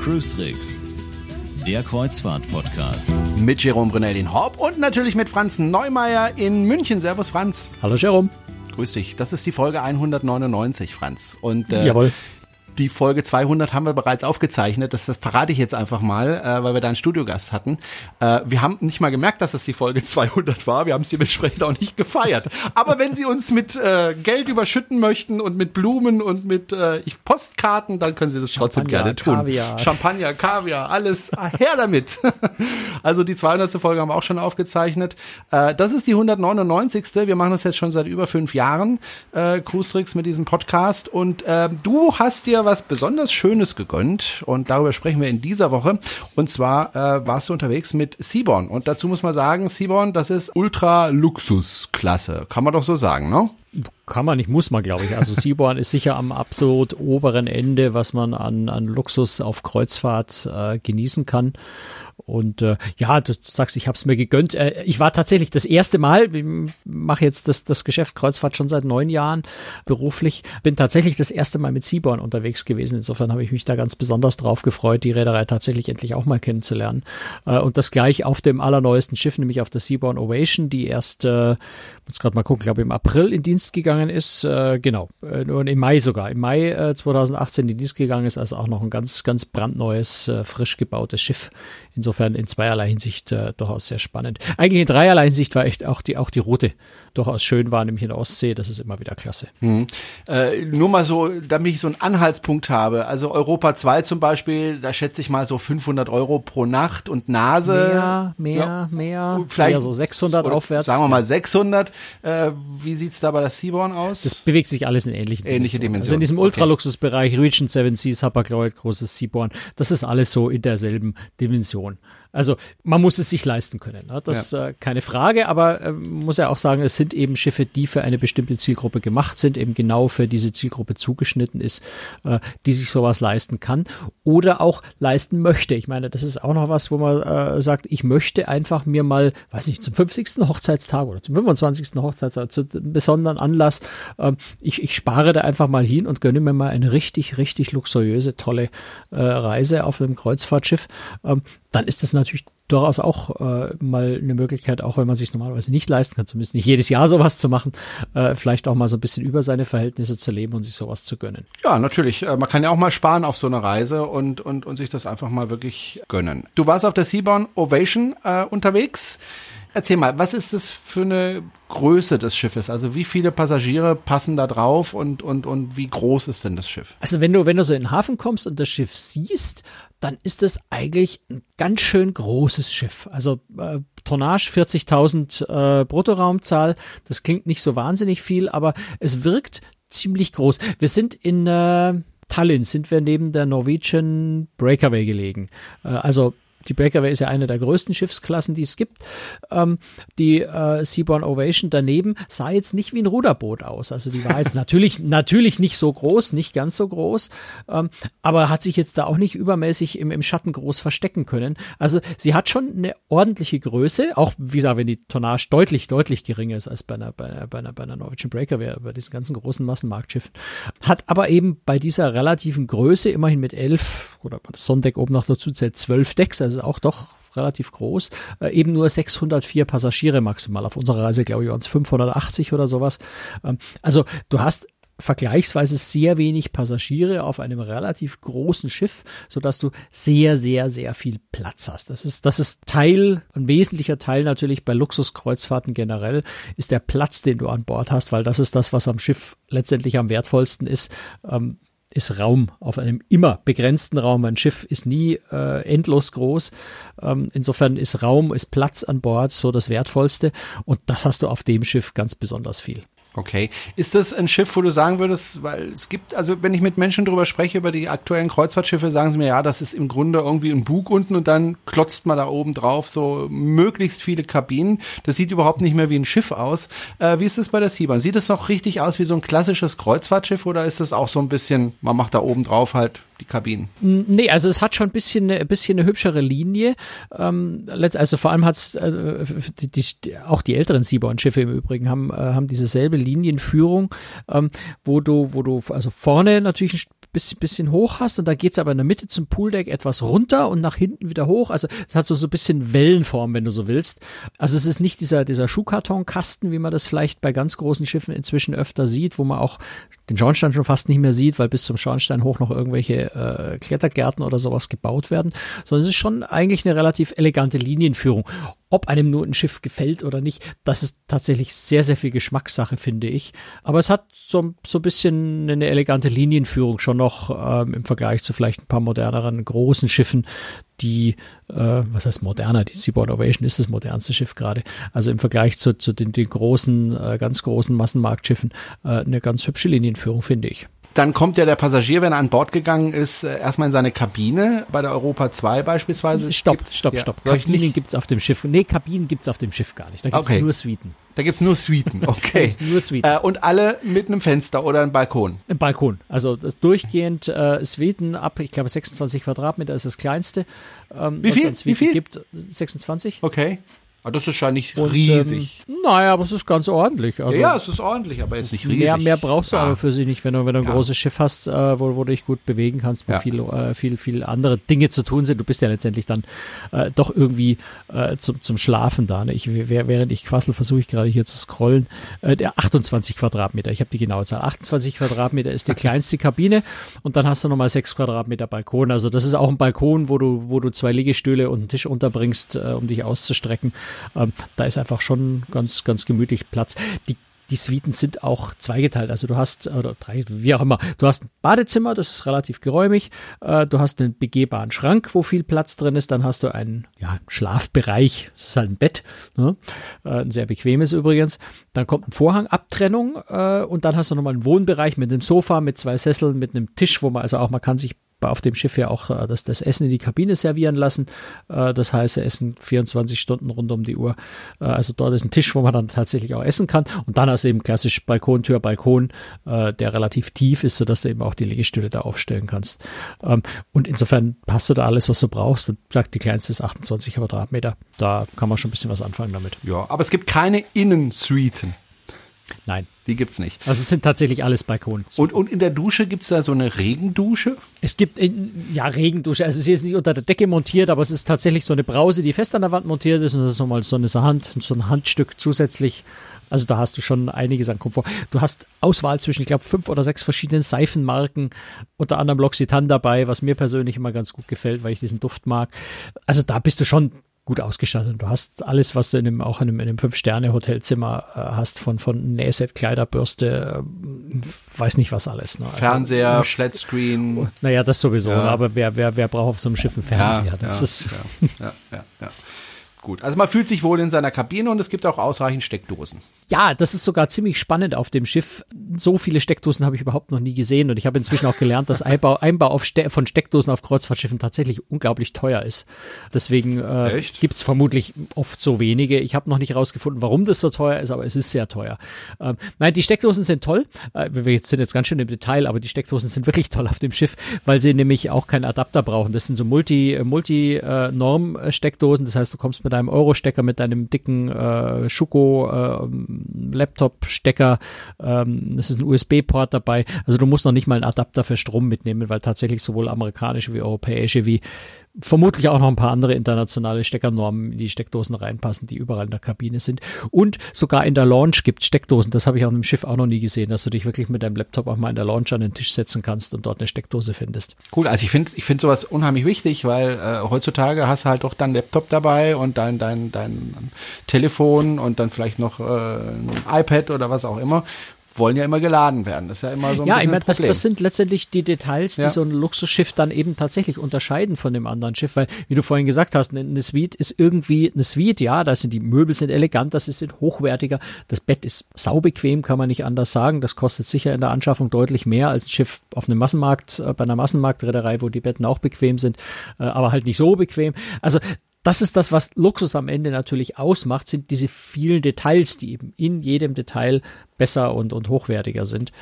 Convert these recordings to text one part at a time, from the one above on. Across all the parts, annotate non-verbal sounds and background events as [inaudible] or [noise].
Cruise Tricks, der Kreuzfahrt-Podcast. Mit Jerome Brunel in Horb und natürlich mit Franz Neumeier in München. Servus Franz. Hallo Jerome. Grüß dich. Das ist die Folge 199, Franz. Und äh, Jawohl. Die Folge 200 haben wir bereits aufgezeichnet. Das, das verrate ich jetzt einfach mal, äh, weil wir da einen Studiogast hatten. Äh, wir haben nicht mal gemerkt, dass das die Folge [laughs] 200 war. Wir haben es dementsprechend auch nicht gefeiert. Aber wenn Sie uns mit äh, Geld überschütten möchten und mit Blumen und mit äh, Postkarten, dann können Sie das Champagner, trotzdem gerne tun. Kaviar. Champagner, Kaviar, alles her damit. [laughs] also die 200. Folge haben wir auch schon aufgezeichnet. Äh, das ist die 199. Wir machen das jetzt schon seit über fünf Jahren, äh, Cruise Tricks mit diesem Podcast. Und äh, du hast dir was besonders Schönes gegönnt und darüber sprechen wir in dieser Woche. Und zwar äh, warst du unterwegs mit Seaborn. Und dazu muss man sagen, Seaborn, das ist Ultra-Luxus-Klasse. Kann man doch so sagen, ne? Kann man nicht, muss man, glaube ich. Also [laughs] Seaborn ist sicher am absolut oberen Ende, was man an, an Luxus auf Kreuzfahrt äh, genießen kann. Und äh, ja, du sagst, ich habe es mir gegönnt. Äh, ich war tatsächlich das erste Mal, ich mache jetzt das, das Geschäft Kreuzfahrt schon seit neun Jahren beruflich, bin tatsächlich das erste Mal mit Seaborn unterwegs gewesen. Insofern habe ich mich da ganz besonders drauf gefreut, die Reederei tatsächlich endlich auch mal kennenzulernen. Äh, und das gleich auf dem allerneuesten Schiff, nämlich auf der Seaborn Ovation, die erst, äh, muss gerade mal gucken, glaube im April in Dienst gegangen ist. Äh, genau, äh, und im Mai sogar. Im Mai äh, 2018 in Dienst gegangen ist, also auch noch ein ganz, ganz brandneues, äh, frisch gebautes Schiff. Insofern in zweierlei Hinsicht äh, durchaus sehr spannend. Eigentlich in dreierlei Hinsicht war echt auch die, auch die Route durchaus schön war, nämlich in der Ostsee. Das ist immer wieder klasse. Mhm. Äh, nur mal so, damit ich so einen Anhaltspunkt habe. Also Europa 2 zum Beispiel, da schätze ich mal so 500 Euro pro Nacht und Nase. Mehr, mehr, Ja. mehr. Vielleicht mehr so 600 oder aufwärts. Sagen wir mal 600. Äh, wie sieht's da bei der Seaborn aus? Das bewegt sich alles in ähnlichen Ähnliche Also in Dimensionen, diesem okay. Ultraluxusbereich, Region Seven Seas, Hapag-Lloyd, großes Seaborn, das ist alles so in derselben Dimension. down. Also man muss es sich leisten können, ne? das Ja. äh, keine Frage, aber äh, muss ja auch sagen, es sind eben Schiffe, die für eine bestimmte Zielgruppe gemacht sind, eben genau für diese Zielgruppe zugeschnitten ist, äh, die sich sowas leisten kann oder auch leisten möchte. Ich meine, das ist auch noch was, wo man äh, sagt, ich möchte einfach mir mal, weiß nicht, zum 50. Hochzeitstag oder zum 25. Hochzeitstag, zu einem besonderen Anlass, ähm, ich, ich spare da einfach mal hin und gönne mir mal eine richtig, richtig luxuriöse, tolle äh, Reise auf einem Kreuzfahrtschiff. Ähm, dann ist das natürlich durchaus auch äh, mal eine Möglichkeit, auch wenn man sich normalerweise nicht leisten kann, zumindest nicht jedes Jahr sowas zu machen, äh, vielleicht auch mal so ein bisschen über seine Verhältnisse zu leben und sich sowas zu gönnen. Ja, natürlich. Äh, Man kann ja auch mal sparen auf so eine Reise und, und, und sich das einfach mal wirklich gönnen. Du warst auf der Seaborn Ovation äh, unterwegs. Erzähl mal, was ist das für eine Größe des Schiffes? Also wie viele Passagiere passen da drauf und, und, und wie groß ist denn das Schiff? Also wenn du, wenn du so in den Hafen kommst und das Schiff siehst, dann ist das eigentlich ein ganz schön großes Schiff. Also äh, Tonnage 40.000 äh, Bruttoraumzahl, das klingt nicht so wahnsinnig viel, aber es wirkt ziemlich groß. Wir sind in äh, Tallinn, sind wir neben der Norwegian Breakaway gelegen. Äh, also die Breakaway ist ja eine der größten Schiffsklassen, die es gibt. Ähm, die äh, Seaborn Ovation daneben sah jetzt nicht wie ein Ruderboot aus. Also die war jetzt [laughs] natürlich, natürlich nicht so groß, nicht ganz so groß, ähm, aber hat sich jetzt da auch nicht übermäßig im, im Schatten groß verstecken können. Also sie hat schon eine ordentliche Größe, auch wie gesagt, wenn die Tonnage deutlich, deutlich geringer ist als bei einer, bei einer, bei einer, bei einer Norwegian Breakaway, bei diesen ganzen großen Massenmarktschiffen. Hat aber eben bei dieser relativen Größe, immerhin mit elf, oder das Sonnendeck oben noch dazu zählt, zwölf Decks, also auch doch relativ groß, äh, eben nur 604 Passagiere maximal. Auf unserer Reise, glaube ich, waren es 580 oder sowas. Ähm, also du hast vergleichsweise sehr wenig Passagiere auf einem relativ großen Schiff, so dass du sehr, sehr, sehr viel Platz hast. Das ist, das ist Teil, ein wesentlicher Teil natürlich bei Luxuskreuzfahrten generell, ist der Platz, den du an Bord hast, weil das ist das, was am Schiff letztendlich am wertvollsten ist. Ähm, ist Raum auf einem immer begrenzten Raum. Ein Schiff ist nie äh, endlos groß. Ähm, insofern ist Raum, ist Platz an Bord so das Wertvollste. Und das hast du auf dem Schiff ganz besonders viel. Okay. Ist das ein Schiff, wo du sagen würdest, weil es gibt, also wenn ich mit Menschen drüber spreche, über die aktuellen Kreuzfahrtschiffe, sagen sie mir, ja, das ist im Grunde irgendwie ein Bug unten und dann klotzt man da oben drauf so möglichst viele Kabinen. Das sieht überhaupt nicht mehr wie ein Schiff aus. Äh, wie ist das bei der Seaborn? Sieht es noch richtig aus wie so ein klassisches Kreuzfahrtschiff oder ist das auch so ein bisschen, man macht da oben drauf halt die Kabinen. Nee, also es hat schon ein bisschen, ein bisschen eine hübschere Linie. Ähm, also vor allem hat es, äh, auch die älteren Seaborn-Schiffe im Übrigen haben, äh, haben dieselbe Linienführung, ähm, wo du, wo du also vorne natürlich ein bisschen, bisschen hoch hast und da geht's aber in der Mitte zum Pooldeck etwas runter und nach hinten wieder hoch. Also es hat so, so ein bisschen Wellenform, wenn du so willst. Also es ist nicht dieser, dieser Schuhkartonkasten, wie man das vielleicht bei ganz großen Schiffen inzwischen öfter sieht, wo man auch den Schornstein schon fast nicht mehr sieht, weil bis zum Schornstein hoch noch irgendwelche äh, Klettergärten oder sowas gebaut werden, sondern es ist schon eigentlich eine relativ elegante Linienführung. Ob einem nur ein Schiff gefällt oder nicht, das ist tatsächlich sehr, sehr viel Geschmackssache, finde ich. Aber es hat so, so ein bisschen eine elegante Linienführung schon noch ähm, im Vergleich zu vielleicht ein paar moderneren großen Schiffen, die, äh, was heißt moderner, die Seaboard Ovation ist das modernste Schiff gerade. Also im Vergleich zu, zu den, den großen, äh, ganz großen Massenmarktschiffen äh, eine ganz hübsche Linienführung, finde ich. Dann kommt ja der Passagier, wenn er an Bord gegangen ist, äh, erstmal in seine Kabine, bei der Europa 2 beispielsweise. Stopp, gibt's, stopp, ja, stopp. Kabinen gibt's auf dem Schiff. Nee, Kabinen gibt's auf dem Schiff gar nicht. Da gibt's okay. nur Suiten. Da gibt's nur Suiten, [laughs] okay. nur Suiten. Äh, und alle mit einem Fenster oder einem Balkon? Ein Balkon. Also das durchgehend äh, Suiten ab, ich glaube 26 Quadratmeter ist das kleinste. Ähm, Wie viel? Wie viel? gibt 26. Okay. Aber das ist ja nicht und, riesig. Ähm, naja, aber es ist ganz ordentlich. Also, ja, ja, es ist ordentlich, aber jetzt nicht riesig. Mehr, mehr brauchst du ja. aber für sich nicht, wenn du, wenn du ein ja. großes Schiff hast, äh, wo, wo du dich gut bewegen kannst, wo ja. viel, äh, viel, viel andere Dinge zu tun sind. Du bist ja letztendlich dann äh, doch irgendwie äh, zum, zum Schlafen da. Ne? Ich, während ich quassel, versuche ich gerade hier zu scrollen. Äh, der 28 Quadratmeter, ich habe die genaue Zahl. 28 Quadratmeter ist die [laughs] kleinste Kabine und dann hast du nochmal 6 Quadratmeter Balkon. Also das ist auch ein Balkon, wo du, wo du zwei Liegestühle und einen Tisch unterbringst, äh, um dich auszustrecken. Ähm, da ist einfach schon ganz, ganz gemütlich Platz. Die die Suiten sind auch zweigeteilt. Also du hast, oder drei, wie auch immer, du hast ein Badezimmer, das ist relativ geräumig. Äh, du hast einen begehbaren Schrank, wo viel Platz drin ist. Dann hast du einen ja, Schlafbereich, das ist halt ein Bett, ne? Äh, ein sehr bequemes übrigens. Dann kommt ein Vorhangabtrennung äh, und dann hast du nochmal einen Wohnbereich mit einem Sofa, mit zwei Sesseln, mit einem Tisch, wo man also auch, man kann sich auf dem Schiff ja auch äh, das, das Essen in die Kabine servieren lassen. Äh, das heißt, Essen 24 Stunden rund um die Uhr. Äh, also dort ist ein Tisch, wo man dann tatsächlich auch essen kann. Und dann hast du eben klassisch Balkontür, Balkon, der relativ tief ist, sodass du eben auch die Liegestühle da aufstellen kannst. Ähm, und insofern passt du da alles, was du brauchst. Und sagt, die kleinste ist 28 Quadratmeter. Da kann man schon ein bisschen was anfangen damit. Ja, aber es gibt keine Innensuiten. Nein. Die gibt's nicht. Also es sind tatsächlich alles Balkone. Und, und in der Dusche gibt's da so eine Regendusche? Es gibt, ja, Regendusche. Also es ist jetzt nicht unter der Decke montiert, aber es ist tatsächlich so eine Brause, die fest an der Wand montiert ist. Und das ist nochmal so eine Hand, so ein Handstück zusätzlich. Also da hast du schon einiges an Komfort. Du hast Auswahl zwischen, ich glaube, fünf oder sechs verschiedenen Seifenmarken, unter anderem L'Occitane dabei, was mir persönlich immer ganz gut gefällt, weil ich diesen Duft mag. Also da bist du schon gut ausgestattet. Du hast alles, was du in einem, auch in einem, in einem Fünf-Sterne-Hotelzimmer äh, hast, von, von Nähset, Kleiderbürste, äh, weiß nicht was alles. Ne? Also, Fernseher, äh, Flatscreen. Naja, das sowieso, ja. aber wer, wer, wer braucht auf so einem Schiff einen Fernseher? Ja, das ja, ist ja, [laughs] ja, ja. Gut, also man fühlt sich wohl in seiner Kabine und es gibt auch ausreichend Steckdosen. Ja, das ist sogar ziemlich spannend auf dem Schiff. So viele Steckdosen habe ich überhaupt noch nie gesehen und ich habe inzwischen auch gelernt, dass Einbau, [laughs] Einbau Ste von Steckdosen auf Kreuzfahrtschiffen tatsächlich unglaublich teuer ist. Deswegen äh, gibt es vermutlich oft so wenige. Ich habe noch nicht herausgefunden, warum das so teuer ist, aber es ist sehr teuer. Ähm, nein, die Steckdosen sind toll. Äh, wir sind jetzt ganz schön im Detail, aber die Steckdosen sind [laughs] wirklich toll auf dem Schiff, weil sie nämlich auch keinen Adapter brauchen. Das sind so Multi-Norm-Steckdosen. Multi, äh, Norm -Steckdosen. das heißt, du kommst mit deinem Euro-Stecker, mit deinem dicken äh, Schuko-Laptop-Stecker. Äh, ähm, es ist ein USB-Port dabei. Also du musst noch nicht mal einen Adapter für Strom mitnehmen, weil tatsächlich sowohl amerikanische wie europäische wie vermutlich auch noch ein paar andere internationale Steckernormen in die Steckdosen reinpassen, die überall in der Kabine sind. Und sogar in der Launch gibt Steckdosen. Das habe ich auf einem Schiff auch noch nie gesehen, dass du dich wirklich mit deinem Laptop auch mal in der Launch an den Tisch setzen kannst und dort eine Steckdose findest. Cool, also ich finde ich finde sowas unheimlich wichtig, weil äh, heutzutage hast du halt doch dein Laptop dabei und dein, dein, dein Telefon und dann vielleicht noch äh, ein iPad oder was auch immer wollen ja immer geladen werden. Das ist ja immer so ein ja, bisschen ich meine, das, das sind letztendlich die Details, die ja. so ein Luxusschiff dann eben tatsächlich unterscheiden von dem anderen Schiff, weil, wie du vorhin gesagt hast, eine Suite ist irgendwie eine Suite, ja, da sind die Möbel sind elegant, das ist hochwertiger, das Bett ist saubequem, kann man nicht anders sagen, das kostet sicher in der Anschaffung deutlich mehr als ein Schiff auf einem Massenmarkt, äh, bei einer Massenmarktreederei, wo die Betten auch bequem sind, äh, aber halt nicht so bequem. Also das ist das, was Luxus am Ende natürlich ausmacht, sind diese vielen Details, die eben in jedem Detail besser und, und hochwertiger sind.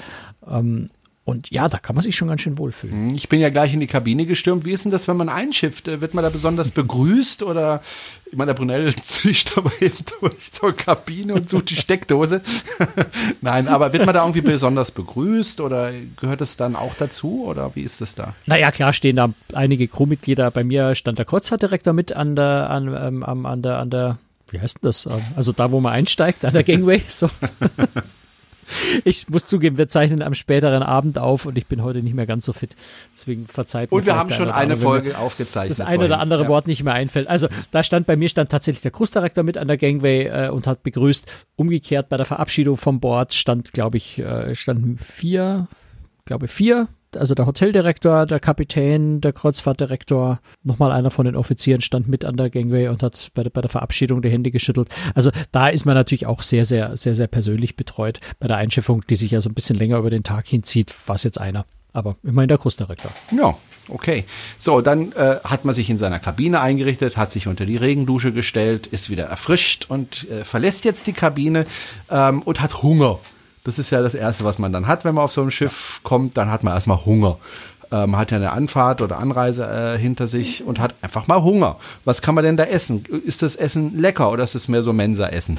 Ähm, Und ja, da kann man sich schon ganz schön wohlfühlen. Hm, ich bin ja gleich in die Kabine gestürmt. Wie ist denn das, wenn man einschifft? Äh, wird man da besonders [laughs] begrüßt oder, ich meine, der Brunel [laughs] zischt aber eben durch zur Kabine und sucht die Steckdose. [laughs] Nein, aber wird man da irgendwie besonders begrüßt oder gehört es dann auch dazu oder wie ist es da? Naja, klar stehen da einige Crewmitglieder. Bei mir stand der Kreuzfahrtdirektor mit an der, an, ähm, an der, an der, wie heißt denn das? Ähm, also da, wo man einsteigt, an der Gangway. So. [laughs] Ich muss zugeben, wir zeichnen am späteren Abend auf und ich bin heute nicht mehr ganz so fit. Deswegen verzeiht mir. Und wir haben schon eine Folge aufgezeichnet. Das eine oder andere ja. Wort nicht mehr einfällt. Also da stand bei mir stand tatsächlich der Kursdirektor mit an der Gangway äh, und hat begrüßt. Umgekehrt bei der Verabschiedung vom Board stand, glaube ich, äh, standen vier, glaube vier also der Hoteldirektor, der Kapitän, der Kreuzfahrtdirektor, nochmal einer von den Offizieren stand mit an der Gangway und hat bei der, bei der Verabschiedung die Hände geschüttelt. Also da ist man natürlich auch sehr, sehr, sehr, sehr persönlich betreut. Bei der Einschiffung, die sich ja so ein bisschen länger über den Tag hinzieht, war es jetzt einer. Aber immerhin der Großdirektor. Ja, okay. So, dann äh, hat man sich in seiner Kabine eingerichtet, hat sich unter die Regendusche gestellt, ist wieder erfrischt und äh, verlässt jetzt die Kabine ähm, und hat Hunger. Das ist ja das Erste, was man dann hat, wenn man auf so ein Schiff kommt. Dann hat man erstmal Hunger. Man ähm, hat ja eine Anfahrt oder Anreise äh, hinter sich und hat einfach mal Hunger. Was kann man denn da essen? Ist das Essen lecker oder ist es mehr so Mensa-Essen?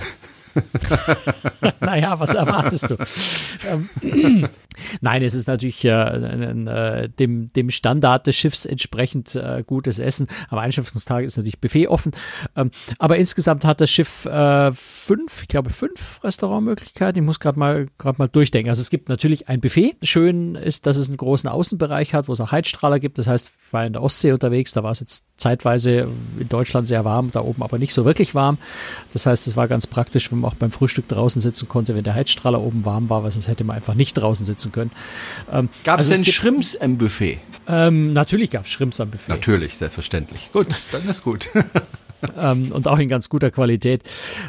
[laughs] naja, was erwartest du? Ähm, [clears throat] Nein, es ist natürlich äh, äh, dem, dem Standard des Schiffs entsprechend äh, gutes Essen. Am Einschiffungstag ist natürlich Buffet offen. Ähm, aber insgesamt hat das Schiff äh, fünf, ich glaube fünf Restaurantmöglichkeiten. Ich muss gerade mal mal durchdenken. Also es gibt natürlich ein Buffet. Schön ist, dass es einen großen Außenbereich hat, wo es auch Heizstrahler gibt. Das heißt, ich war in der Ostsee unterwegs. Da war es jetzt zeitweise in Deutschland sehr warm, da oben aber nicht so wirklich warm. Das heißt, es war ganz praktisch, wenn man auch beim Frühstück draußen sitzen konnte, wenn der Heizstrahler oben warm war, weil sonst hätte man einfach nicht draußen sitzen können. Ähm, gab also es denn Schrimps im Buffet? Ähm, natürlich gab es Schrimps am Buffet. Natürlich, selbstverständlich. Gut, dann ist gut. [laughs] ähm, und auch in ganz guter Qualität.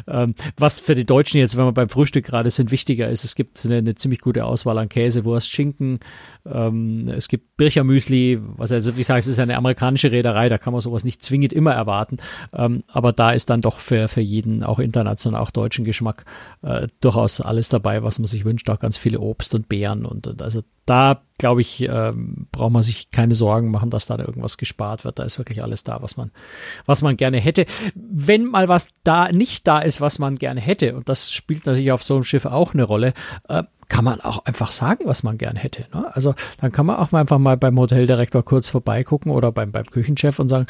Ähm, was für die Deutschen jetzt, wenn wir beim Frühstück gerade sind, wichtiger ist, es gibt eine, eine ziemlich gute Auswahl an Käse, Wurst, Schinken. Ähm, es gibt Birchermüsli, was also, wie ich sage, es ist eine amerikanische Reederei, da kann man sowas nicht zwingend immer erwarten. Ähm, aber da ist dann doch für, für jeden, auch international, auch deutschen Geschmack, äh, durchaus alles dabei, was man sich wünscht. Auch ganz viele Obst und Beeren und, und also da glaube ich, ähm, braucht man sich keine Sorgen machen, dass da irgendwas gespart wird. Da ist wirklich alles da, was man, was man gerne hätte. Wenn mal was da nicht da ist, was man gerne hätte, und das spielt natürlich auf so einem Schiff auch eine Rolle, äh, kann man auch einfach sagen, was man gern hätte. Ne? Also dann kann man auch mal einfach mal beim Hoteldirektor kurz vorbeigucken oder beim, beim Küchenchef und sagen,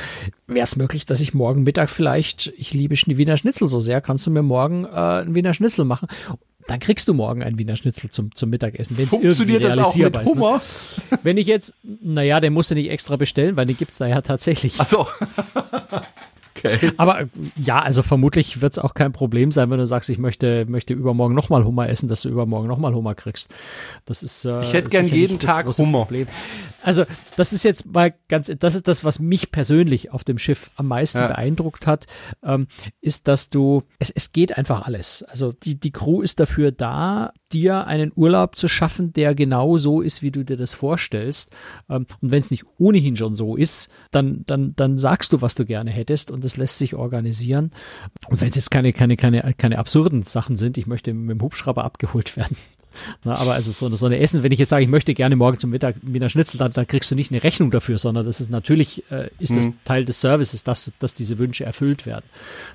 wäre es möglich, dass ich morgen Mittag vielleicht, ich liebe Wiener Schnitzel so sehr, kannst du mir morgen äh, einen Wiener Schnitzel machen? Dann kriegst du morgen ein Wiener Schnitzel zum, zum Mittagessen, wenn es irgendwie realisierbar ist. Ne? Wenn ich jetzt, naja, den musst du nicht extra bestellen, weil den gibt's da ja tatsächlich. Ach so. [laughs] Okay. Aber ja, also vermutlich wird es auch kein Problem sein, wenn du sagst, ich möchte, möchte übermorgen nochmal Hummer essen, dass du übermorgen nochmal Hummer kriegst. Das ist. Äh, ich hätte gern jeden Tag Hummer. Problem. Also, das ist jetzt mal ganz, das ist das, was mich persönlich auf dem Schiff am meisten ja. beeindruckt hat, ähm, ist, dass du, es, es geht einfach alles. Also, die, die Crew ist dafür da, dir einen Urlaub zu schaffen, der genau so ist, wie du dir das vorstellst. Ähm, und wenn es nicht ohnehin schon so ist, dann, dann, dann sagst du, was du gerne hättest und das lässt sich organisieren. Und wenn es jetzt keine, keine, keine, keine absurden Sachen sind, ich möchte mit dem Hubschrauber abgeholt werden, na, aber also so eine, so eine Essen, wenn ich jetzt sage, ich möchte gerne morgen zum Mittag Wiener Schnitzel, dann, dann kriegst du nicht eine Rechnung dafür, sondern das ist natürlich, äh, ist mhm. das Teil des Services, dass, dass diese Wünsche erfüllt werden.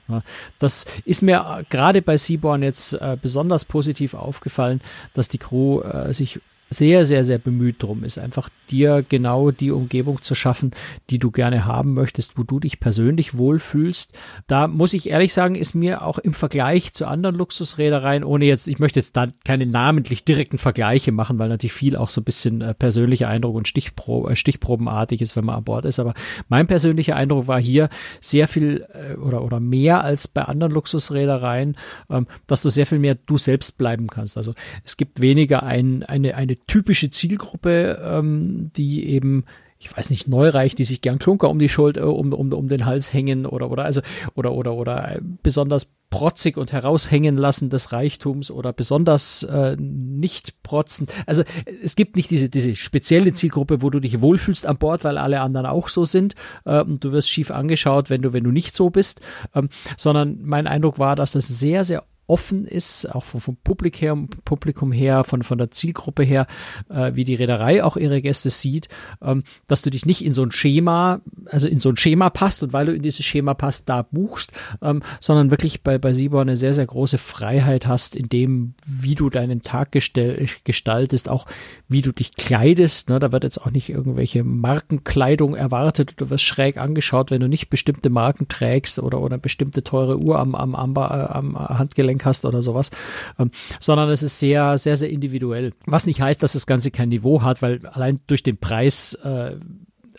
Na, das ist mir gerade bei Seaborn jetzt äh, besonders positiv aufgefallen, dass die Crew äh, sich sehr, sehr, sehr bemüht drum ist, einfach dir genau die Umgebung zu schaffen, die du gerne haben möchtest, wo du dich persönlich wohlfühlst. Da muss ich ehrlich sagen, ist mir auch im Vergleich zu anderen Luxusrädereien, ohne jetzt, ich möchte jetzt da keine namentlich direkten Vergleiche machen, weil natürlich viel auch so ein bisschen äh, persönlicher Eindruck und Stichpro äh, stichprobenartig ist, wenn man an Bord ist. Aber mein persönlicher Eindruck war hier sehr viel äh, oder, oder mehr als bei anderen Luxusrädereien, ähm, dass du sehr viel mehr du selbst bleiben kannst. Also es gibt weniger ein, eine, eine typische Zielgruppe, ähm, die eben ich weiß nicht, Neureich, die sich gern Klunker um die Schulter, um, um, um den Hals hängen oder, oder, also, oder, oder, oder besonders protzig und heraushängen lassen des Reichtums oder besonders äh, nicht protzen. Also es gibt nicht diese, diese spezielle Zielgruppe, wo du dich wohlfühlst an Bord, weil alle anderen auch so sind äh, und du wirst schief angeschaut, wenn du, wenn du nicht so bist, ähm, sondern mein Eindruck war, dass das sehr, sehr offen ist, auch vom, vom Publikum Publikum her, von, von der Zielgruppe her, äh, wie die Reederei auch ihre Gäste sieht, ähm, dass du dich nicht in so ein Schema, also in so ein Schema passt und weil du in dieses Schema passt, da buchst, ähm, sondern wirklich bei, bei Sibor eine sehr, sehr große Freiheit hast in dem, wie du deinen Tag gestell, gestaltest, auch wie du dich kleidest. Ne? Da wird jetzt auch nicht irgendwelche Markenkleidung erwartet, du wirst schräg angeschaut, wenn du nicht bestimmte Marken trägst oder, oder bestimmte teure Uhr am, am, am, am Handgelenk hast oder sowas, ähm, sondern es ist sehr, sehr, sehr individuell. Was nicht heißt, dass das Ganze kein Niveau hat, weil allein durch den Preis äh,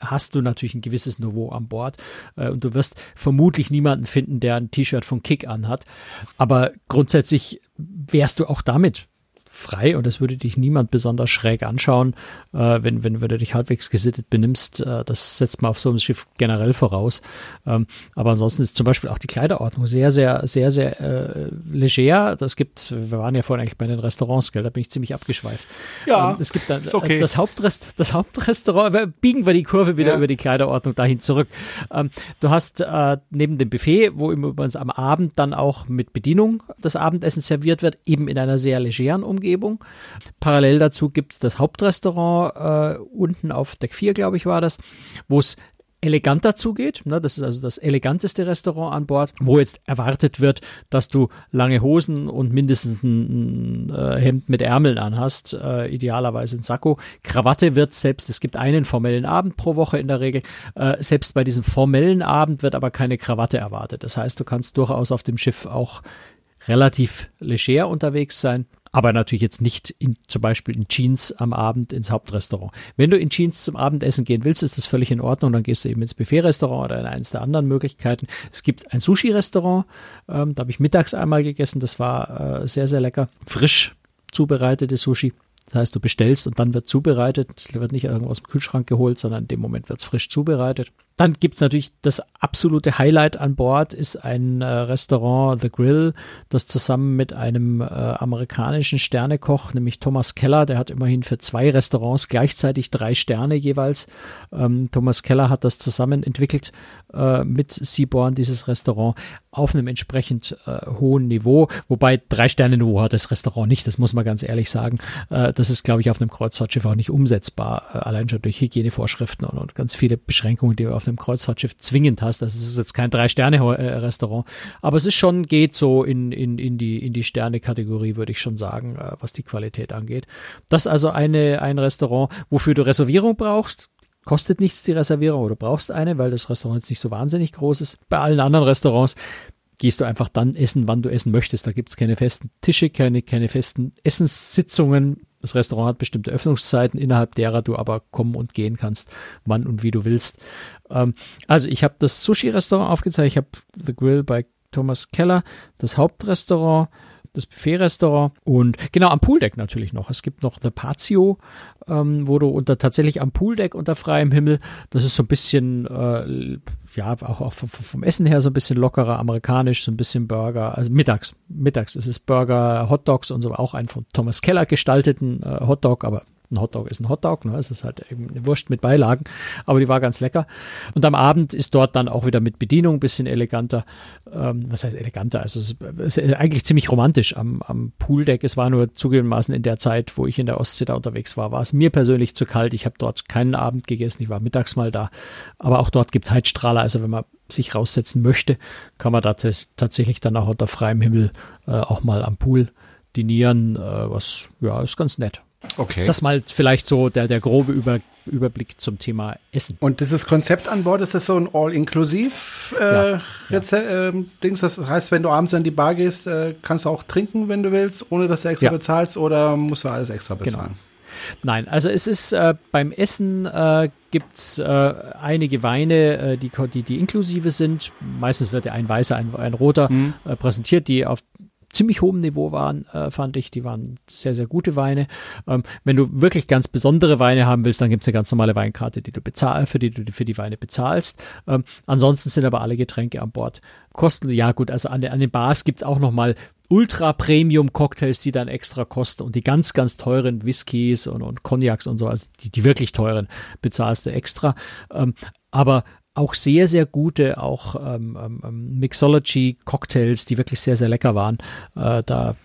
hast du natürlich ein gewisses Niveau an Bord äh, und du wirst vermutlich niemanden finden, der ein T-Shirt von Kick anhat. Aber grundsätzlich wärst du auch damit frei und es würde dich niemand besonders schräg anschauen, äh, wenn, wenn, wenn du dich halbwegs gesittet benimmst. Äh, das setzt man auf so einem Schiff generell voraus. Ähm, aber ansonsten ist zum Beispiel auch die Kleiderordnung sehr, sehr, sehr, sehr äh, leger. Das gibt, wir waren ja vorhin eigentlich bei den Restaurants, gell? da bin ich ziemlich abgeschweift. Ja, ähm, es gibt dann okay. das, Hauptrest, das Hauptrestaurant, biegen wir die Kurve wieder Ja. über die Kleiderordnung dahin zurück. Ähm, du hast äh, neben dem Buffet, wo übrigens am Abend dann auch mit Bedienung das Abendessen serviert wird, eben in einer sehr legeren Umgebung. Parallel dazu gibt es das Hauptrestaurant äh, unten auf Deck 4, glaube ich, war das, wo es elegant dazugeht. Ne? Das ist also das eleganteste Restaurant an Bord, wo jetzt erwartet wird, dass du lange Hosen und mindestens ein, ein äh, Hemd mit Ärmeln anhast, äh, idealerweise ein Sakko. Krawatte wird selbst, es gibt einen formellen Abend pro Woche in der Regel, äh, selbst bei diesem formellen Abend wird aber keine Krawatte erwartet. Das heißt, du kannst durchaus auf dem Schiff auch relativ leger unterwegs sein, aber natürlich jetzt nicht in, zum Beispiel in Jeans am Abend ins Hauptrestaurant. Wenn du in Jeans zum Abendessen gehen willst, ist das völlig in Ordnung. Dann gehst du eben ins Buffet-Restaurant oder in eines der anderen Möglichkeiten. Es gibt ein Sushi-Restaurant, ähm, da habe ich mittags einmal gegessen. Das war äh, sehr, sehr lecker. Frisch zubereitetes Sushi. Das heißt, du bestellst und dann wird zubereitet. Es wird nicht irgendwo aus dem Kühlschrank geholt, sondern in dem Moment wird es frisch zubereitet. Dann gibt's natürlich das absolute Highlight an Bord, ist ein äh, Restaurant The Grill, das zusammen mit einem äh, amerikanischen Sternekoch, nämlich Thomas Keller, der hat immerhin für zwei Restaurants gleichzeitig drei Sterne jeweils. Ähm, Thomas Keller hat das zusammen entwickelt äh, mit Seaborn, dieses Restaurant, auf einem entsprechend äh, hohen Niveau. Wobei drei Sterne Niveau hat das Restaurant nicht, das muss man ganz ehrlich sagen. Äh, das ist, glaube ich, auf einem Kreuzfahrtschiff auch nicht umsetzbar, äh, allein schon durch Hygienevorschriften und, und ganz viele Beschränkungen, die du auf einem Kreuzfahrtschiff zwingend hast. Das ist jetzt kein Drei-Sterne-Restaurant, aber es ist schon, geht so in, in, in die, in die Sterne-Kategorie, würde ich schon sagen, äh, was die Qualität angeht. Das ist also eine, ein Restaurant, wofür du Reservierung brauchst. Kostet nichts die Reservierung oder brauchst eine, weil das Restaurant jetzt nicht so wahnsinnig groß ist. Bei allen anderen Restaurants gehst du einfach dann essen, wann du essen möchtest. Da gibt es keine festen Tische, keine, keine festen Essenssitzungen. Das Restaurant hat bestimmte Öffnungszeiten, innerhalb derer du aber kommen und gehen kannst, wann und wie du willst. Ähm, also ich habe das Sushi-Restaurant aufgezeigt, ich habe The Grill bei Thomas Keller, das Hauptrestaurant, das Buffet-Restaurant und genau am Pooldeck natürlich noch. Es gibt noch The Patio, ähm, wo du unter tatsächlich am Pooldeck unter freiem Himmel, das ist so ein bisschen äh, ja, auch, auch vom, vom Essen her so ein bisschen lockerer, amerikanisch, so ein bisschen Burger, also mittags, mittags. Ist es Burger, Hotdogs und so, auch einen von Thomas Keller gestalteten äh, Hotdog, aber ein Hotdog ist ein Hotdog, ne? es ist halt eben eine Wurst mit Beilagen, aber die war ganz lecker. Und am Abend ist dort dann auch wieder mit Bedienung ein bisschen eleganter. Ähm, was heißt eleganter? Also es ist, es eigentlich ziemlich romantisch am, am Pooldeck. Es war nur zugegebenermaßen in der Zeit, wo ich in der Ostsee da unterwegs war, war es mir persönlich zu kalt. Ich habe dort keinen Abend gegessen, ich war mittags mal da. Aber auch dort gibt's Heizstrahler, also wenn man sich raussetzen möchte, kann man da tatsächlich dann auch unter freiem Himmel äh, auch mal am Pool dinieren, äh, was ja ist ganz nett. Okay. Das mal vielleicht so der, der grobe Über, Überblick zum Thema Essen. Und dieses Konzept an Bord, ist das so ein All-Inklusiv äh, Ja, ähm, Dings? Das heißt, wenn du abends an die Bar gehst, äh, kannst du auch trinken, wenn du willst, ohne dass du extra Ja. bezahlst oder musst du alles extra bezahlen? Nein, also es ist äh, beim Essen äh, gibt's äh, einige Weine, äh, die, die, die inklusive sind. Meistens wird ja ein weißer, ein, ein roter äh, präsentiert, die auf ziemlich hohem Niveau waren, äh, fand ich. Die waren sehr, sehr gute Weine. Ähm, wenn du wirklich ganz besondere Weine haben willst, dann gibt's eine ganz normale Weinkarte, die du bezahlst, für die du für die Weine bezahlst. Ähm, ansonsten sind aber alle Getränke an Bord kosten. Ja gut, also an, den- an den Bars gibt's auch noch mal Ultra-Premium-Cocktails, die dann extra kosten und die ganz, ganz teuren Whiskys und, und Cognacs und so, also die, die wirklich teuren, bezahlst du extra. Ähm, aber auch sehr, sehr gute, auch ähm, ähm, Mixology-Cocktails, die wirklich sehr, sehr lecker waren. Äh, da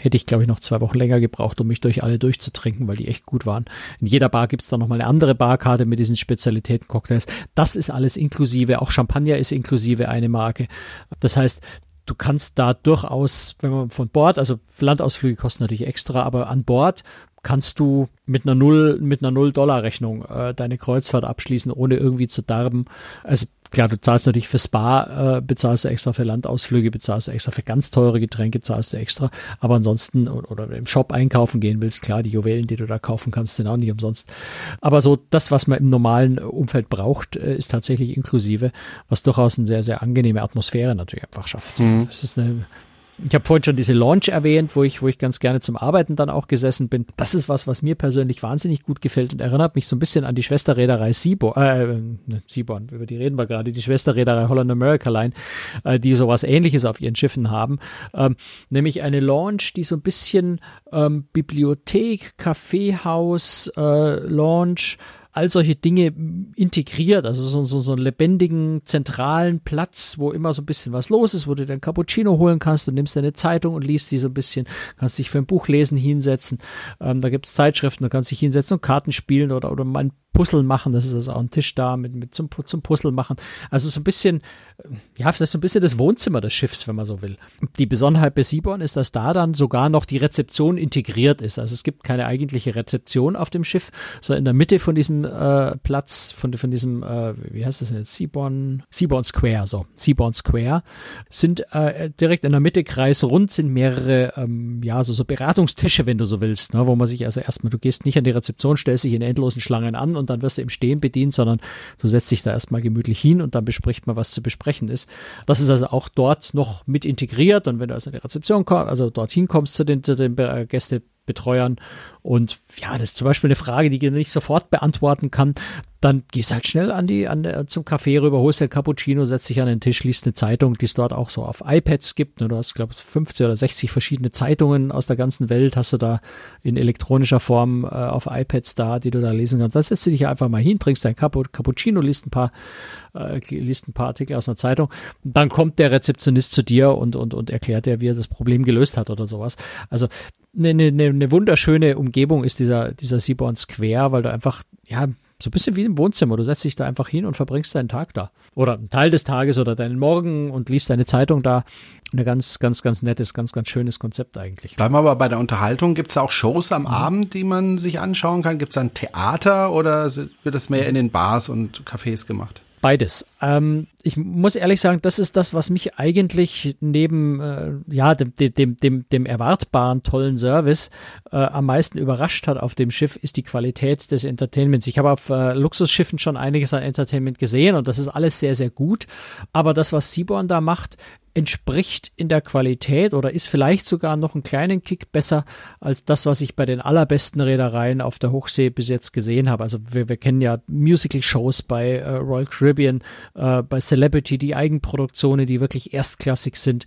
hätte ich, glaube ich, noch zwei Wochen länger gebraucht, um mich durch alle durchzutrinken, weil die echt gut waren. In jeder Bar gibt es dann nochmal eine andere Barkarte mit diesen Spezialitäten-Cocktails. Das ist alles inklusive, auch Champagner ist inklusive eine Marke. Das heißt, du kannst da durchaus, wenn man von Bord, also Landausflüge kosten natürlich extra, aber an Bord kannst du mit einer Null, mit einer Null-Dollar-Rechnung äh, deine Kreuzfahrt abschließen, ohne irgendwie zu darben. Also klar, du zahlst natürlich für Spa, äh, bezahlst du extra für Landausflüge, bezahlst du extra für ganz teure Getränke, zahlst du extra. Aber ansonsten, oder, im Shop einkaufen gehen willst, klar, die Juwelen, die du da kaufen kannst, sind auch nicht umsonst. Aber so das, was man im normalen Umfeld braucht, äh, ist tatsächlich inklusive, was durchaus eine sehr, sehr angenehme Atmosphäre natürlich einfach schafft. Mhm. Es ist eine ich habe vorhin schon diese Launch erwähnt, wo ich, wo ich ganz gerne zum Arbeiten dann auch gesessen bin. Das ist was, was mir persönlich wahnsinnig gut gefällt und erinnert mich so ein bisschen an die Schwesterreederei Seaborn, äh, ne, Seaborn, über die reden wir gerade, die Schwesterreederei Holland America Line, äh, die sowas ähnliches auf ihren Schiffen haben. Ähm, nämlich eine Launch, die so ein bisschen ähm, Bibliothek, Kaffeehaus, äh, Launch, all solche Dinge integriert, also so, so, so einen lebendigen, zentralen Platz, wo immer so ein bisschen was los ist, wo du dein Cappuccino holen kannst, du nimmst deine Zeitung und liest die so ein bisschen, kannst dich für ein Buch lesen hinsetzen, ähm, da gibt es Zeitschriften, du kannst dich hinsetzen und Karten spielen oder, oder mal ein Puzzle machen, das ist also auch ein Tisch da mit, mit zum, zum Puzzle machen. Also so ein bisschen, ja, vielleicht so ein bisschen das Wohnzimmer des Schiffs, wenn man so will. Die Besonderheit bei Seaborn ist, dass da dann sogar noch die Rezeption integriert ist. Also es gibt keine eigentliche Rezeption auf dem Schiff, sondern in der Mitte von diesem äh, Platz, von, von diesem, äh, wie heißt das denn jetzt, Seaborn, Seaborn Square, so, Seaborn Square, sind äh, direkt in der Mitte kreisrund sind mehrere, ähm, ja, so, so Beratungstische, wenn du so willst, ne, wo man sich also erstmal, du gehst nicht an die Rezeption, stellst dich in endlosen Schlangen an und dann wirst du im Stehen bedient, sondern du setzt dich da erstmal gemütlich hin und dann bespricht man, was zu besprechen ist. Das ist also auch dort noch mit integriert und wenn du also in die Rezeption kommst, also dorthin kommst zu den, zu den Gästebetreuern und ja, das ist zum Beispiel eine Frage, die ich nicht sofort beantworten kann. Dann gehst halt schnell an die, an der, zum Café rüber, holst dir Cappuccino, setzt dich an den Tisch, liest eine Zeitung, die es dort auch so auf iPads gibt. Du hast, glaube ich, 50 oder 60 verschiedene Zeitungen aus der ganzen Welt, hast du da in elektronischer Form äh, auf iPads da, die du da lesen kannst. Dann setzt du dich einfach mal hin, trinkst dein Cappuccino, liest ein paar, äh, liest ein paar Artikel aus einer Zeitung. Dann kommt der Rezeptionist zu dir und, und, und erklärt dir, wie er das Problem gelöst hat oder sowas. Also eine, eine, eine wunderschöne Umgebung ist dieser, dieser Seaborn Square, weil du einfach, ja, so ein bisschen wie im Wohnzimmer. Du setzt dich da einfach hin und verbringst deinen Tag da. Oder einen Teil des Tages oder deinen Morgen und liest deine Zeitung da. Ein ganz, ganz, ganz nettes, ganz, ganz schönes Konzept eigentlich. Bleiben wir aber bei der Unterhaltung. Gibt es auch Shows am mhm. Abend, die man sich anschauen kann? Gibt es ein Theater oder wird das mehr in den Bars und Cafés gemacht? Beides. Ähm, ich muss ehrlich sagen, das ist das, was mich eigentlich neben äh, ja dem, dem, dem, dem erwartbaren tollen Service äh, am meisten überrascht hat auf dem Schiff, ist die Qualität des Entertainments. Ich habe auf äh, Luxusschiffen schon einiges an Entertainment gesehen und das ist alles sehr, sehr gut. Aber das, was Seaborn da macht, entspricht in der Qualität oder ist vielleicht sogar noch einen kleinen Kick besser als das, was ich bei den allerbesten Reedereien auf der Hochsee bis jetzt gesehen habe. Also wir, wir kennen ja Musical-Shows bei äh, Royal Caribbean, äh, bei Celebrity, die Eigenproduktionen, die wirklich erstklassig sind.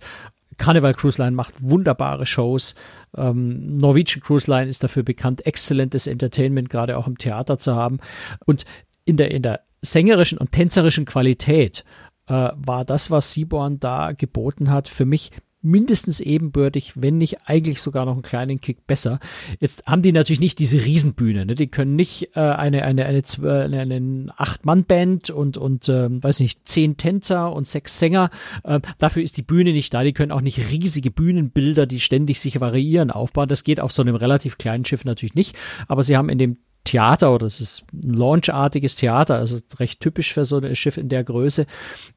Carnival Cruise Line macht wunderbare Shows. Ähm, Norwegian Cruise Line ist dafür bekannt, exzellentes Entertainment gerade auch im Theater zu haben. Und in der, in der sängerischen und tänzerischen Qualität äh, war das, was Seaborn da geboten hat, für mich mindestens ebenbürtig, wenn nicht eigentlich sogar noch einen kleinen Kick besser. Jetzt haben die natürlich nicht diese Riesenbühne, ne? die können nicht äh, eine eine eine, eine, eine Acht-Mann-Band und und äh, weiß nicht zehn Tänzer und sechs Sänger. Äh, dafür ist die Bühne nicht da. Die können auch nicht riesige Bühnenbilder, die ständig sich variieren, aufbauen. Das geht auf so einem relativ kleinen Schiff natürlich nicht. Aber sie haben in dem Theater oder es ist ein launchartiges Theater, also recht typisch für so ein Schiff in der Größe.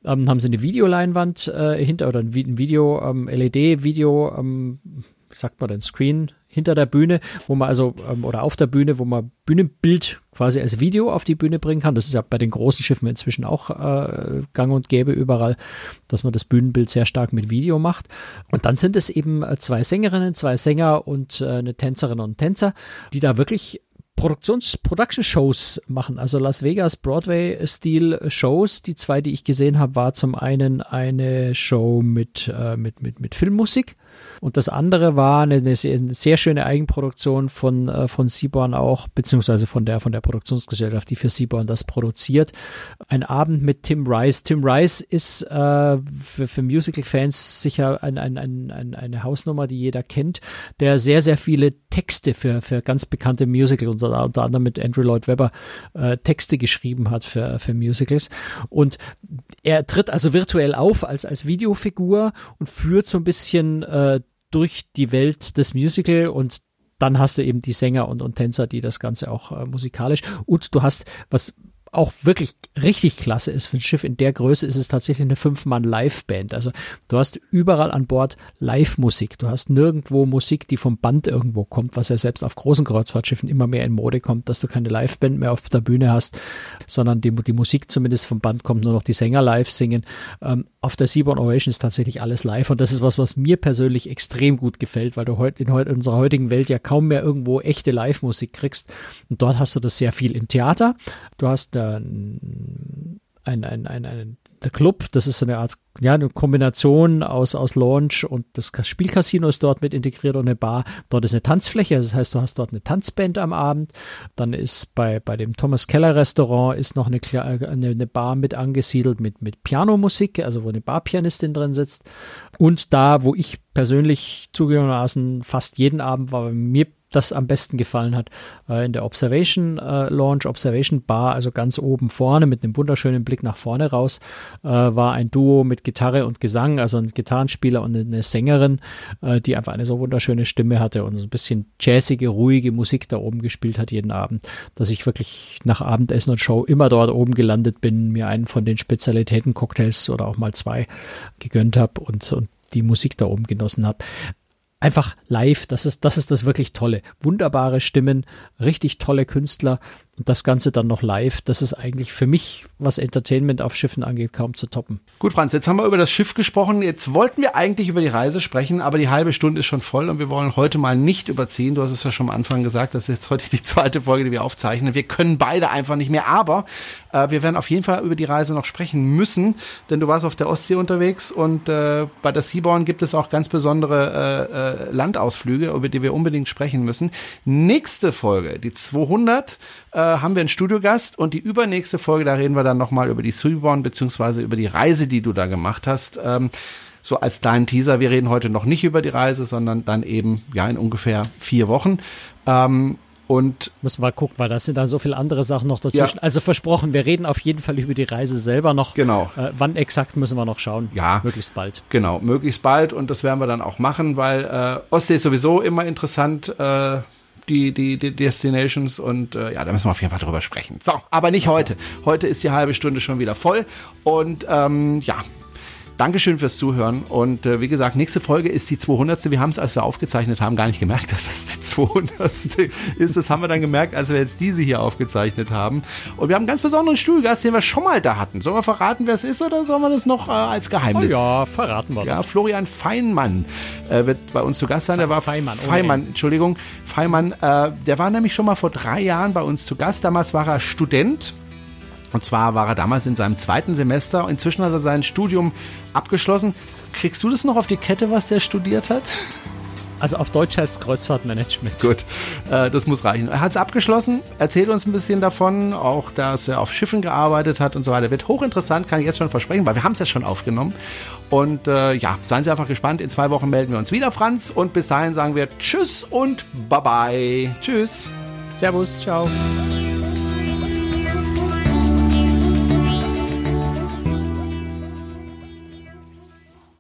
Ähm, haben sie eine Videoleinwand äh, hinter oder ein, Video, ähm, LED-Video, ähm, wie sagt man denn, Screen hinter der Bühne, wo man also ähm, oder auf der Bühne, wo man Bühnenbild quasi als Video auf die Bühne bringen kann. Das ist ja bei den großen Schiffen inzwischen auch äh, gang und gäbe überall, dass man das Bühnenbild sehr stark mit Video macht. Und dann sind es eben äh, zwei Sängerinnen, zwei Sänger und äh, eine Tänzerin und Tänzer, die da wirklich Produktions Production Shows machen, also Las Vegas Broadway Stil Shows. Die zwei, die ich gesehen habe, war zum einen eine Show mit äh, mit mit mit Filmmusik Und das andere war eine, eine sehr schöne Eigenproduktion von, äh, von Seaborn auch, beziehungsweise von der, von der Produktionsgesellschaft, die für Seaborn das produziert. Ein Abend mit Tim Rice. Tim Rice ist äh, für, für Musical-Fans sicher ein, ein, ein, ein, eine Hausnummer, die jeder kennt, der sehr, sehr viele Texte für, für ganz bekannte Musical, unter, unter anderem mit Andrew Lloyd Webber, äh, Texte geschrieben hat für, für Musicals. Und er tritt also virtuell auf als, als Videofigur und führt so ein bisschen äh, durch die Welt des Musical und dann hast du eben die Sänger und, und Tänzer, die das Ganze auch äh, musikalisch. Und du hast, was auch wirklich richtig klasse ist für ein Schiff in der Größe, ist es tatsächlich eine Fünf-Mann-Live-Band. Also du hast überall an Bord Live-Musik. Du hast nirgendwo Musik, die vom Band irgendwo kommt, was ja selbst auf großen Kreuzfahrtschiffen immer mehr in Mode kommt, dass du keine Live-Band mehr auf der Bühne hast, sondern die, die Musik zumindest vom Band kommt, nur noch die Sänger live singen. Ähm, auf der Seaborn Oration ist tatsächlich alles live und das ist was, was mir persönlich extrem gut gefällt, weil du heute in, in unserer heutigen Welt ja kaum mehr irgendwo echte Live-Musik kriegst. Und dort hast du das sehr viel im Theater. Du hast äh, ein, ein, ein, ein, ein der Club, das ist eine Art, ja, eine Kombination aus, aus Launch und das Spielcasino ist dort mit integriert und eine Bar. Dort ist eine Tanzfläche, das heißt, du hast dort eine Tanzband am Abend. Dann ist bei, bei dem Thomas Keller Restaurant ist noch eine, eine, eine Bar mit angesiedelt mit, mit Pianomusik, also wo eine Barpianistin drin sitzt. Und da, wo ich persönlich zugegebenermaßen fast jeden Abend war, bei mir das am besten gefallen hat, äh, in der Observation äh, Launch, Observation Bar, also ganz oben vorne mit einem wunderschönen Blick nach vorne raus, äh, war ein Duo mit Gitarre und Gesang, also ein Gitarrenspieler und eine Sängerin, äh, die einfach eine so wunderschöne Stimme hatte und so ein bisschen jazzige, ruhige Musik da oben gespielt hat jeden Abend, dass ich wirklich nach Abendessen und Show immer dort oben gelandet bin, mir einen von den Spezialitäten-Cocktails oder auch mal zwei gegönnt habe und, und die Musik da oben genossen habe einfach live, das ist, das ist das wirklich Tolle. Wunderbare Stimmen, richtig tolle Künstler und das Ganze dann noch live, das ist eigentlich für mich, was Entertainment auf Schiffen angeht, kaum zu toppen. Gut, Franz, jetzt haben wir über das Schiff gesprochen. Jetzt wollten wir eigentlich über die Reise sprechen, aber die halbe Stunde ist schon voll und wir wollen heute mal nicht überziehen. Du hast es ja schon am Anfang gesagt, das ist jetzt heute die [laughs] zweite Folge, die wir aufzeichnen. Wir können beide einfach nicht mehr, aber äh, wir werden auf jeden Fall über die Reise noch sprechen müssen, denn du warst auf der Ostsee unterwegs und äh, bei der Seaborn gibt es auch ganz besondere äh, äh, Landausflüge, über die wir unbedingt sprechen müssen. Nächste Folge, die 200, äh, haben wir einen Studiogast und die übernächste Folge, da reden wir dann nochmal über die Seaborn beziehungsweise über die Reise, die du da gemacht hast. Ähm, so als deinen Teaser, wir reden heute noch nicht über die Reise, sondern dann eben ja in ungefähr vier Wochen. Ähm, und müssen wir gucken, weil da sind dann so viele andere Sachen noch dazwischen. Ja. Also versprochen, wir reden auf jeden Fall über die Reise selber noch. Genau. Äh, wann exakt müssen wir noch schauen? Ja. Möglichst bald. Genau, möglichst bald und das werden wir dann auch machen, weil äh, Ostsee ist sowieso immer interessant. Äh, die, die, die Destinations und äh, ja, da müssen wir auf jeden Fall drüber sprechen. So, aber nicht heute. Heute ist die halbe Stunde schon wieder voll und ähm, ja, Dankeschön fürs Zuhören. Und äh, wie gesagt, nächste Folge ist die 200. Wir haben es, als wir aufgezeichnet haben, gar nicht gemerkt, [laughs] dass das die 200. ist. Das haben wir dann gemerkt, als wir jetzt diese hier aufgezeichnet haben. Und wir haben einen ganz besonderen Stuhlgast, den wir schon mal da hatten. Sollen wir verraten, wer es ist, oder sollen wir das noch äh, als Geheimnis? Oh ja, verraten wir. Ja, Florian Feinmann äh, wird bei uns zu Gast sein. Der war Feinmann, Feinmann Entschuldigung, Feinmann. Äh, der war nämlich schon mal vor drei Jahren bei uns zu Gast. Damals war er Student und zwar war er damals in seinem zweiten Semester. Inzwischen hat er sein Studium abgeschlossen. Kriegst du das noch auf die Kette, was der studiert hat? Also auf Deutsch heißt Kreuzfahrtmanagement. Gut, äh, das muss reichen. Er hat es abgeschlossen, erzählt uns ein bisschen davon, auch dass er auf Schiffen gearbeitet hat und so weiter. Wird hochinteressant, kann ich jetzt schon versprechen, weil wir haben es jetzt schon aufgenommen. Und äh, ja, seien Sie einfach gespannt. In zwei Wochen melden wir uns wieder, Franz. Und bis dahin sagen wir Tschüss und Bye-bye. Tschüss. Servus, ciao.